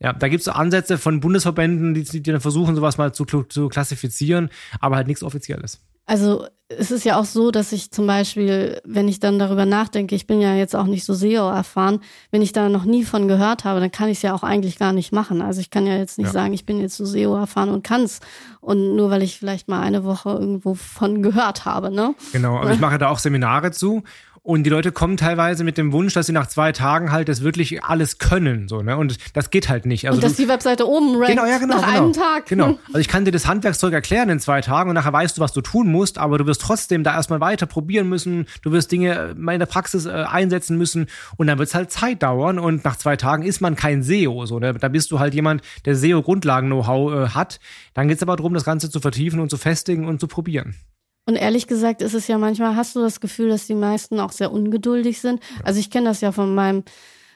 Ja, da gibt es Ansätze von Bundesverbänden, die, die dann versuchen, sowas mal zu, zu klassifizieren, aber halt nichts Offizielles. Also es ist ja auch so, dass ich zum Beispiel, wenn ich dann darüber nachdenke, ich bin ja jetzt auch nicht so SEO erfahren, wenn ich da noch nie von gehört habe, dann kann ich es ja auch eigentlich gar nicht machen. Also ich kann ja jetzt nicht ja. sagen, ich bin jetzt so SEO erfahren und kann's. Und nur weil ich vielleicht mal eine Woche irgendwo von gehört habe, ne? Genau, also ich mache da auch Seminare zu und die Leute kommen teilweise mit dem Wunsch, dass sie nach zwei Tagen halt das wirklich alles können, so, ne? Und das geht halt nicht. Also und dass du, die Webseite oben rankt genau, ja, genau, nach genau, einem Tag. Genau. Also ich kann dir das Handwerkszeug erklären in zwei Tagen und nachher weißt du, was du tun musst, aber du wirst trotzdem da erstmal weiter probieren müssen. Du wirst Dinge mal in der Praxis äh, einsetzen müssen und dann wird es halt Zeit dauern und nach zwei Tagen ist man kein SEO, so, ne? Da bist du halt jemand, der SEO-Grundlagen-Know-how äh, hat. Dann geht es aber darum, das Ganze zu vertiefen und zu festigen und zu probieren. Und ehrlich gesagt ist es ja manchmal, hast du das Gefühl, dass die meisten auch sehr ungeduldig sind? Also ich kenne das ja von meinem,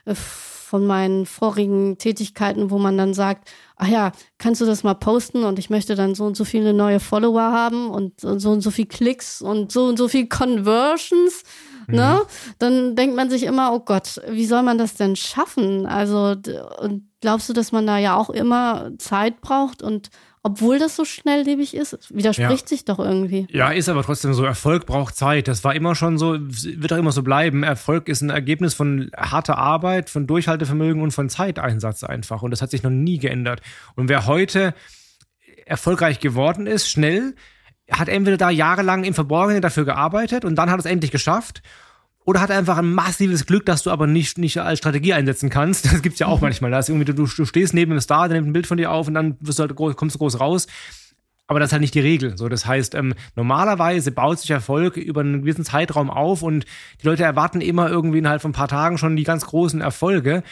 äh, von meinen vorigen Tätigkeiten, wo man dann sagt, ach ja, kannst du das mal posten und ich möchte dann so und so viele neue Follower haben und so und so viel Klicks und so und so viel Conversions. Ne? Mhm. Ne? Dann denkt man sich immer, oh Gott, wie soll man das denn schaffen? Also, glaubst du, dass man da ja auch immer Zeit braucht und obwohl das so schnelllebig ist? Widerspricht ja. sich doch irgendwie. Ja, ist aber trotzdem so. Erfolg braucht Zeit. Das war immer schon so, wird auch immer so bleiben. Erfolg ist ein Ergebnis von harter Arbeit, von Durchhaltevermögen und von Zeiteinsatz einfach. Und das hat sich noch nie geändert. Und wer heute erfolgreich geworden ist, schnell, hat entweder da jahrelang im Verborgenen dafür gearbeitet und dann hat es endlich geschafft oder hat einfach ein massives Glück, dass du aber nicht, nicht als Strategie einsetzen kannst. Das gibt's ja auch mhm. manchmal. Da ist irgendwie, du, du stehst neben einem Star, der nimmt ein Bild von dir auf und dann wirst du halt groß, kommst du groß raus. Aber das ist halt nicht die Regel. So, das heißt, ähm, normalerweise baut sich Erfolg über einen gewissen Zeitraum auf und die Leute erwarten immer irgendwie innerhalb von ein paar Tagen schon die ganz großen Erfolge.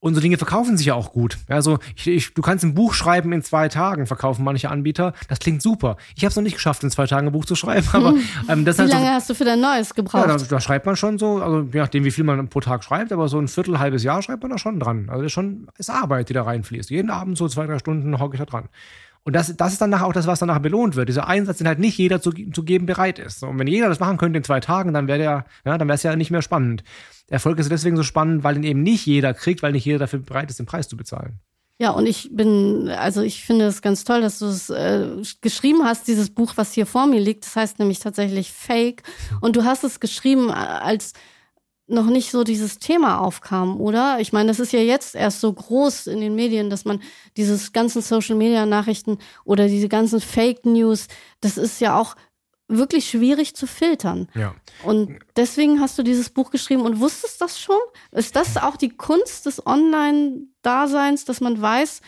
Und so Dinge verkaufen sich ja auch gut. Also ich, ich, du kannst ein Buch schreiben in zwei Tagen, verkaufen manche Anbieter. Das klingt super. Ich habe es noch nicht geschafft, in zwei Tagen ein Buch zu schreiben. Aber ähm, das wie halt lange so, hast du für dein neues gebraucht? Ja, da, da, schreibt man schon so, also je nachdem, wie viel man pro Tag schreibt, aber so ein Viertel, halbes Jahr schreibt man da schon dran. Also das ist schon ist Arbeit, die da reinfließt. Jeden Abend so zwei, drei Stunden hocke ich da dran. Und das, das ist dann nachher auch das, was danach belohnt wird. Dieser Einsatz, den halt nicht jeder zu, zu geben bereit ist. Und wenn jeder das machen könnte in zwei Tagen, dann wäre der, ja, dann wäre es ja nicht mehr spannend. Der Erfolg ist deswegen so spannend, weil ihn eben nicht jeder kriegt, weil nicht jeder dafür bereit ist, den Preis zu bezahlen. Ja, und ich bin, also ich finde es ganz toll, dass du es äh, geschrieben hast, dieses Buch, was hier vor mir liegt. Das heißt nämlich tatsächlich Fake. Und du hast es geschrieben als noch nicht so dieses Thema aufkam, oder? Ich meine, das ist ja jetzt erst so groß in den Medien, dass man dieses ganzen Social Media Nachrichten oder diese ganzen Fake News, das ist ja auch wirklich schwierig zu filtern. Ja. Und deswegen hast du dieses Buch geschrieben und wusstest das schon? Ist das auch die Kunst des Online-Daseins, dass man weiß,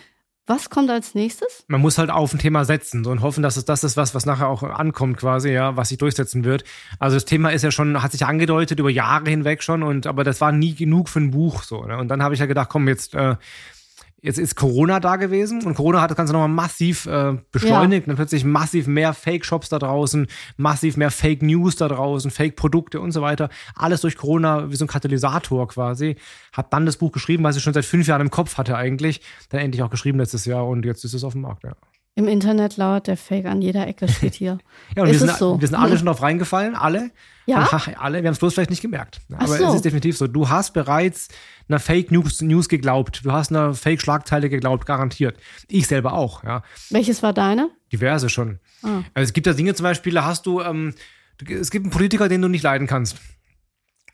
was kommt als nächstes? Man muss halt auf ein Thema setzen und hoffen, dass es das ist, was, was nachher auch ankommt, quasi, ja, was sich durchsetzen wird. Also das Thema ist ja schon, hat sich angedeutet über Jahre hinweg schon, und aber das war nie genug für ein Buch. so. Ne? Und dann habe ich ja gedacht, komm, jetzt äh, Jetzt ist Corona da gewesen und Corona hat das Ganze nochmal massiv äh, beschleunigt. Ja. Dann plötzlich massiv mehr Fake-Shops da draußen, massiv mehr Fake-News da draußen, Fake-Produkte und so weiter. Alles durch Corona wie so ein Katalysator quasi. Hab dann das Buch geschrieben, was ich schon seit fünf Jahren im Kopf hatte eigentlich. Dann endlich auch geschrieben letztes Jahr und jetzt ist es auf dem Markt, ja. Im Internet lauert der Fake an jeder Ecke, steht hier. ja, und wir sind, so? wir sind alle schon drauf reingefallen, alle. Ja. alle, wir haben es bloß vielleicht nicht gemerkt. Aber so. es ist definitiv so. Du hast bereits einer Fake News, News geglaubt. Du hast einer Fake Schlagzeile geglaubt, garantiert. Ich selber auch, ja. Welches war deine? Diverse schon. Ah. Also es gibt da Dinge zum Beispiel, da hast du, ähm, es gibt einen Politiker, den du nicht leiden kannst.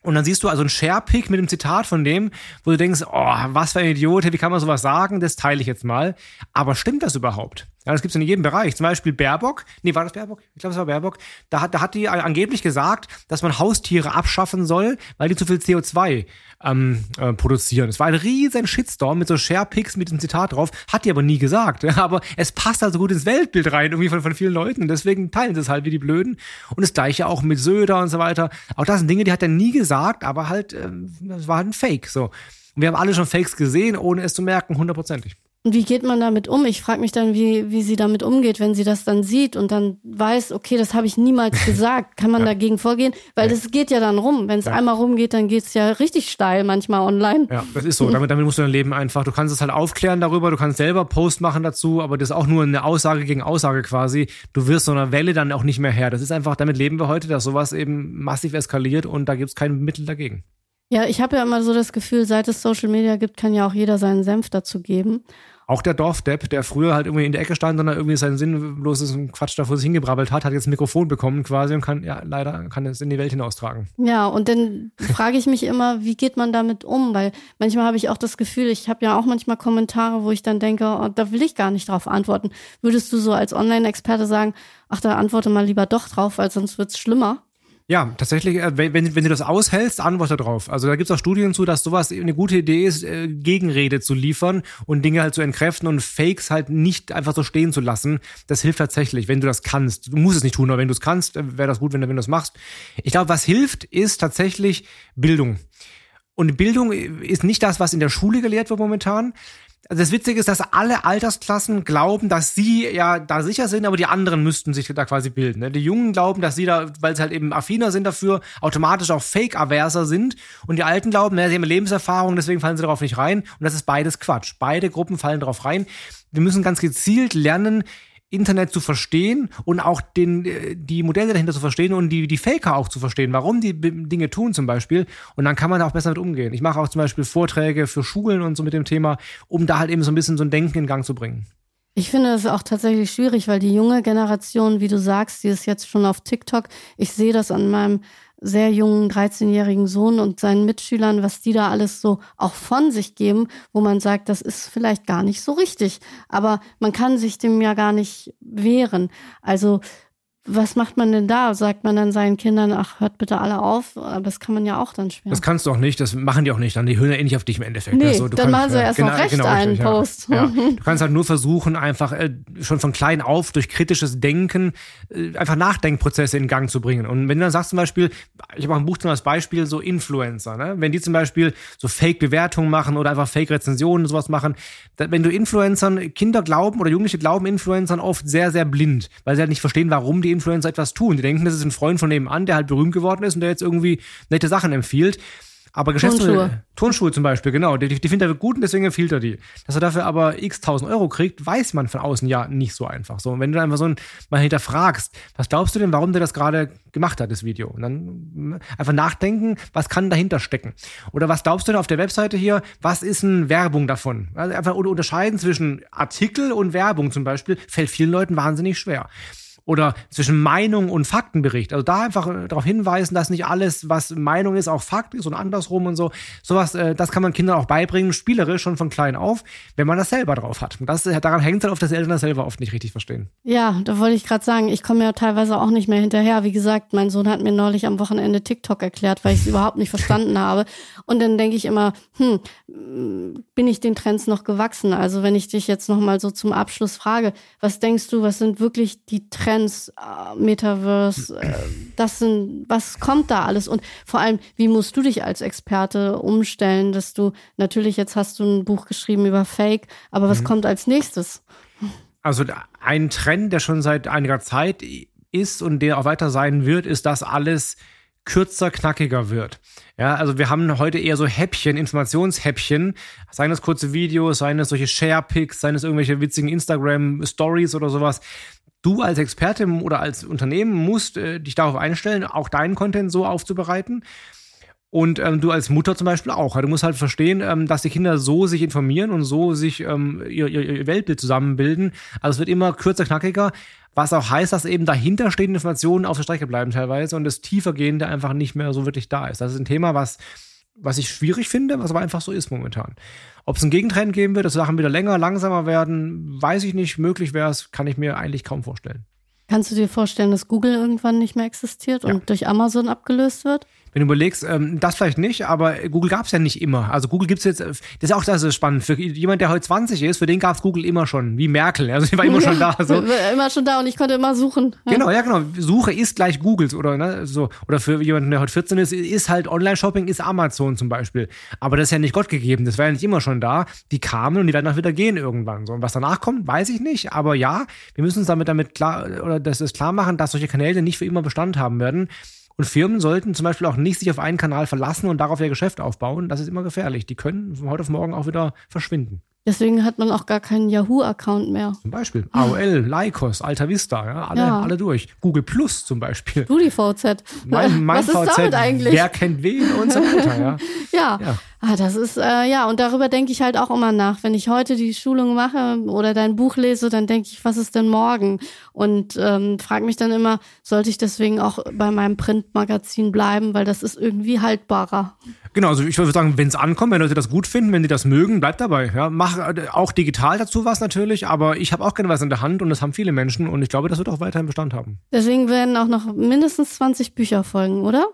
Und dann siehst du also ein Share-Pick mit dem Zitat von dem, wo du denkst, oh, was für ein Idiot, wie kann man sowas sagen? Das teile ich jetzt mal. Aber stimmt das überhaupt? Ja, das gibt's in jedem Bereich. Zum Beispiel Baerbock. Nee, war das Baerbock? Ich glaube, es war Baerbock. Da hat, da hat die angeblich gesagt, dass man Haustiere abschaffen soll, weil die zu viel CO2 ähm, äh, produzieren. Es war ein riesen Shitstorm mit so Sharepics mit dem Zitat drauf. Hat die aber nie gesagt. Aber es passt also gut ins Weltbild rein, irgendwie von, von vielen Leuten. Und deswegen teilen sie es halt wie die Blöden. Und das gleiche auch mit Söder und so weiter. Auch das sind Dinge, die hat er nie gesagt, aber halt, ähm, das war halt ein Fake. So. Und wir haben alle schon Fakes gesehen, ohne es zu merken, hundertprozentig. Und wie geht man damit um? Ich frage mich dann, wie, wie sie damit umgeht, wenn sie das dann sieht und dann weiß, okay, das habe ich niemals gesagt. Kann man ja. dagegen vorgehen? Weil ja. das geht ja dann rum. Wenn es ja. einmal rumgeht, dann geht's ja richtig steil manchmal online. Ja, das ist so. Damit, damit musst du dein Leben einfach, du kannst es halt aufklären darüber, du kannst selber Post machen dazu, aber das ist auch nur eine Aussage gegen Aussage quasi. Du wirst so einer Welle dann auch nicht mehr her. Das ist einfach, damit leben wir heute, dass sowas eben massiv eskaliert und da gibt's kein Mittel dagegen. Ja, ich habe ja immer so das Gefühl, seit es Social Media gibt, kann ja auch jeder seinen Senf dazu geben. Auch der Dorfdepp, der früher halt irgendwie in der Ecke stand und dann irgendwie sein sinnloses Quatsch da vor sich hingebrabbelt hat, hat jetzt ein Mikrofon bekommen quasi und kann, ja, leider kann es in die Welt hinaustragen. Ja, und dann frage ich mich immer, wie geht man damit um? Weil manchmal habe ich auch das Gefühl, ich habe ja auch manchmal Kommentare, wo ich dann denke, oh, da will ich gar nicht drauf antworten. Würdest du so als Online-Experte sagen, ach, da antworte mal lieber doch drauf, weil sonst wird's schlimmer? Ja, tatsächlich, äh, wenn, wenn du das aushältst, antworte drauf. Also da gibt's auch Studien zu, dass sowas eine gute Idee ist, äh, Gegenrede zu liefern und Dinge halt zu entkräften und Fakes halt nicht einfach so stehen zu lassen. Das hilft tatsächlich, wenn du das kannst. Du musst es nicht tun, aber wenn du es kannst, äh, wäre das gut, wenn wenn du das machst. Ich glaube, was hilft, ist tatsächlich Bildung. Und Bildung ist nicht das, was in der Schule gelehrt wird momentan. Also das Witzige ist, dass alle Altersklassen glauben, dass sie ja da sicher sind, aber die anderen müssten sich da quasi bilden. Ne? Die Jungen glauben, dass sie da, weil sie halt eben affiner sind dafür, automatisch auch Fake-averser sind. Und die Alten glauben, naja, sie haben Lebenserfahrung, deswegen fallen sie darauf nicht rein. Und das ist beides Quatsch. Beide Gruppen fallen darauf rein. Wir müssen ganz gezielt lernen, Internet zu verstehen und auch den, äh, die Modelle dahinter zu verstehen und die, die Faker auch zu verstehen, warum die Dinge tun zum Beispiel. Und dann kann man auch besser mit umgehen. Ich mache auch zum Beispiel Vorträge für Schulen und so mit dem Thema, um da halt eben so ein bisschen so ein Denken in Gang zu bringen. Ich finde es auch tatsächlich schwierig, weil die junge Generation, wie du sagst, die ist jetzt schon auf TikTok. Ich sehe das an meinem sehr jungen 13-jährigen Sohn und seinen Mitschülern, was die da alles so auch von sich geben, wo man sagt, das ist vielleicht gar nicht so richtig. Aber man kann sich dem ja gar nicht wehren. Also was macht man denn da? Sagt man dann seinen Kindern, ach, hört bitte alle auf? Aber das kann man ja auch dann schwer. Das kannst du auch nicht, das machen die auch nicht. Dann die hören ja eh nicht auf dich im Endeffekt. Nee, also, dann kannst, machen sie ja, erst genau, noch recht genau, einen richtig, Post. Ja. Ja. Du kannst halt nur versuchen, einfach äh, schon von klein auf durch kritisches Denken äh, einfach Nachdenkprozesse in Gang zu bringen. Und wenn du dann sagst zum Beispiel, ich habe auch ein Buch zum Beispiel, so Influencer, ne? wenn die zum Beispiel so Fake-Bewertungen machen oder einfach Fake-Rezensionen sowas machen, wenn du Influencern, Kinder glauben oder Jugendliche glauben Influencern oft sehr, sehr blind, weil sie halt nicht verstehen, warum die Influencer etwas tun. Die denken, das ist ein Freund von nebenan, der halt berühmt geworden ist und der jetzt irgendwie nette Sachen empfiehlt. Aber Geschäftsmodelle, Turnschuhe zum Beispiel, genau, die, die findet er gut und deswegen empfiehlt er die. Dass er dafür aber x tausend Euro kriegt, weiß man von außen ja nicht so einfach. So, und wenn du einfach so ein, mal hinterfragst, was glaubst du denn, warum der das gerade gemacht hat, das Video? Und dann einfach nachdenken, was kann dahinter stecken? Oder was glaubst du denn auf der Webseite hier, was ist eine Werbung davon? Also einfach unterscheiden zwischen Artikel und Werbung zum Beispiel, fällt vielen Leuten wahnsinnig schwer oder zwischen Meinung und Faktenbericht. Also da einfach äh, darauf hinweisen, dass nicht alles, was Meinung ist, auch Fakt ist und andersrum und so. Sowas, äh, das kann man Kindern auch beibringen, spielerisch schon von klein auf, wenn man das selber drauf hat. Das, äh, daran hängt es halt oft, dass Eltern das selber oft nicht richtig verstehen. Ja, da wollte ich gerade sagen, ich komme ja teilweise auch nicht mehr hinterher. Wie gesagt, mein Sohn hat mir neulich am Wochenende TikTok erklärt, weil ich es überhaupt nicht verstanden habe. Und dann denke ich immer, hm, bin ich den Trends noch gewachsen? Also wenn ich dich jetzt nochmal so zum Abschluss frage, was denkst du, was sind wirklich die Trends? Trends, äh, Metaverse, äh, das sind, was kommt da alles? Und vor allem, wie musst du dich als Experte umstellen, dass du, natürlich jetzt hast du ein Buch geschrieben über Fake, aber was mhm. kommt als nächstes? Also ein Trend, der schon seit einiger Zeit ist und der auch weiter sein wird, ist, dass alles kürzer, knackiger wird. Ja, also wir haben heute eher so Häppchen, Informationshäppchen, seien es kurze Videos, seien es solche Share-Pics, seien es irgendwelche witzigen Instagram-Stories oder sowas du als Experte oder als Unternehmen musst äh, dich darauf einstellen, auch deinen Content so aufzubereiten. Und ähm, du als Mutter zum Beispiel auch. Du musst halt verstehen, ähm, dass die Kinder so sich informieren und so sich ähm, ihr, ihr Weltbild zusammenbilden. Also es wird immer kürzer, knackiger, was auch heißt, dass eben dahinterstehende Informationen auf der Strecke bleiben teilweise und das Tiefergehende einfach nicht mehr so wirklich da ist. Das ist ein Thema, was was ich schwierig finde, was aber einfach so ist momentan. Ob es einen Gegentrend geben wird, dass Sachen wieder länger, langsamer werden, weiß ich nicht. Möglich wäre es, kann ich mir eigentlich kaum vorstellen. Kannst du dir vorstellen, dass Google irgendwann nicht mehr existiert und ja. durch Amazon abgelöst wird? Wenn du überlegst, ähm, das vielleicht nicht, aber Google gab es ja nicht immer. Also Google gibt's jetzt, das ist auch das ist spannend. Für jemand, der heute 20 ist, für den gab es Google immer schon, wie Merkel. Also die war immer schon da. So. Immer schon da und ich konnte immer suchen. Ja. Genau, ja genau. Suche ist gleich Googles oder ne, so. Oder für jemanden, der heute 14 ist, ist halt Online-Shopping, ist Amazon zum Beispiel. Aber das ist ja nicht Gott gegeben. Das war ja nicht immer schon da. Die kamen und die werden auch wieder gehen irgendwann. So. Und was danach kommt, weiß ich nicht. Aber ja, wir müssen uns damit damit klar, oder das ist klar machen, dass solche Kanäle nicht für immer Bestand haben werden. Und Firmen sollten zum Beispiel auch nicht sich auf einen Kanal verlassen und darauf ihr Geschäft aufbauen. Das ist immer gefährlich. Die können von heute auf morgen auch wieder verschwinden. Deswegen hat man auch gar keinen Yahoo-Account mehr. Zum Beispiel AOL, Lycos, Alta Vista, ja, alle, ja. alle durch. Google Plus zum Beispiel. StudiVZ. Mein, mein Was VZ, ist damit eigentlich? wer kennt wen und so weiter, ja. ja. ja. Ah, das ist, äh, ja, und darüber denke ich halt auch immer nach. Wenn ich heute die Schulung mache oder dein Buch lese, dann denke ich, was ist denn morgen? Und ähm, frage mich dann immer, sollte ich deswegen auch bei meinem Printmagazin bleiben, weil das ist irgendwie haltbarer. Genau, also ich würde sagen, wenn es ankommt, wenn Leute das gut finden, wenn die das mögen, bleibt dabei. Ja, mach äh, auch digital dazu was natürlich, aber ich habe auch gerne was in der Hand und das haben viele Menschen und ich glaube, das wird auch weiterhin Bestand haben. Deswegen werden auch noch mindestens 20 Bücher folgen, oder?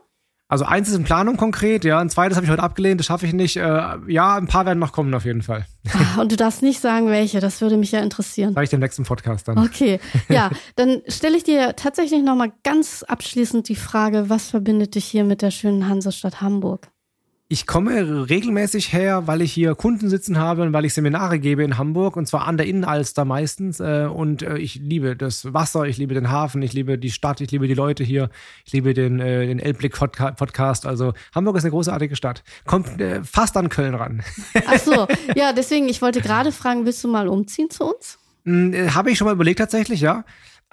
Also eins ist in Planung konkret, ja. Ein zweites habe ich heute abgelehnt, das schaffe ich nicht. Äh, ja, ein paar werden noch kommen auf jeden Fall. Ah, und du darfst nicht sagen, welche, das würde mich ja interessieren. Sag ich dem nächsten Podcast dann. Okay, ja, dann stelle ich dir tatsächlich nochmal ganz abschließend die Frage, was verbindet dich hier mit der schönen Hansestadt Hamburg? Ich komme regelmäßig her, weil ich hier Kunden sitzen habe und weil ich Seminare gebe in Hamburg und zwar an der Innenalster meistens. Äh, und äh, ich liebe das Wasser, ich liebe den Hafen, ich liebe die Stadt, ich liebe die Leute hier, ich liebe den, äh, den Elbblick Podcast. Also Hamburg ist eine großartige Stadt. Kommt fast an Köln ran. Ach so, ja, deswegen, ich wollte gerade fragen, willst du mal umziehen zu uns? Hm, habe ich schon mal überlegt tatsächlich, ja.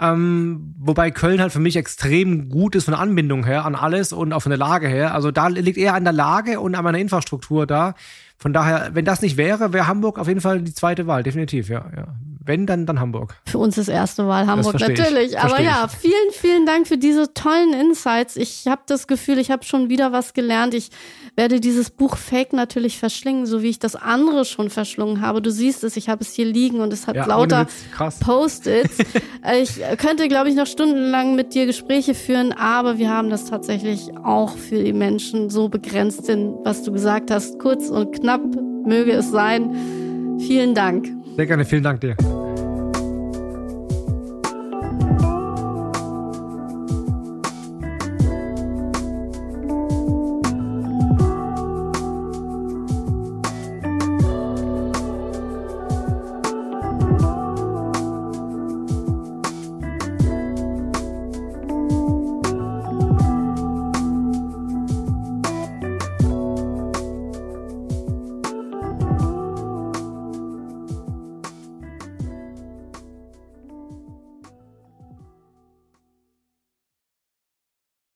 Ähm, wobei Köln halt für mich extrem gut ist von der Anbindung her an alles und auch von der Lage her. Also da liegt eher an der Lage und an meiner Infrastruktur da. Von daher, wenn das nicht wäre, wäre Hamburg auf jeden Fall die zweite Wahl, definitiv, ja. ja. Wenn, dann, dann Hamburg. Für uns ist erste Wahl Hamburg, natürlich. Ich, Aber ja, vielen, vielen Dank für diese tollen Insights. Ich habe das Gefühl, ich habe schon wieder was gelernt. Ich werde dieses Buch Fake natürlich verschlingen, so wie ich das andere schon verschlungen habe. Du siehst es, ich habe es hier liegen und es hat ja, lauter Post-its. ich könnte, glaube ich, noch stundenlang mit dir Gespräche führen, aber wir haben das tatsächlich auch für die Menschen so begrenzt, denn was du gesagt hast, kurz und knapp möge es sein. Vielen Dank. Sehr gerne, vielen Dank dir.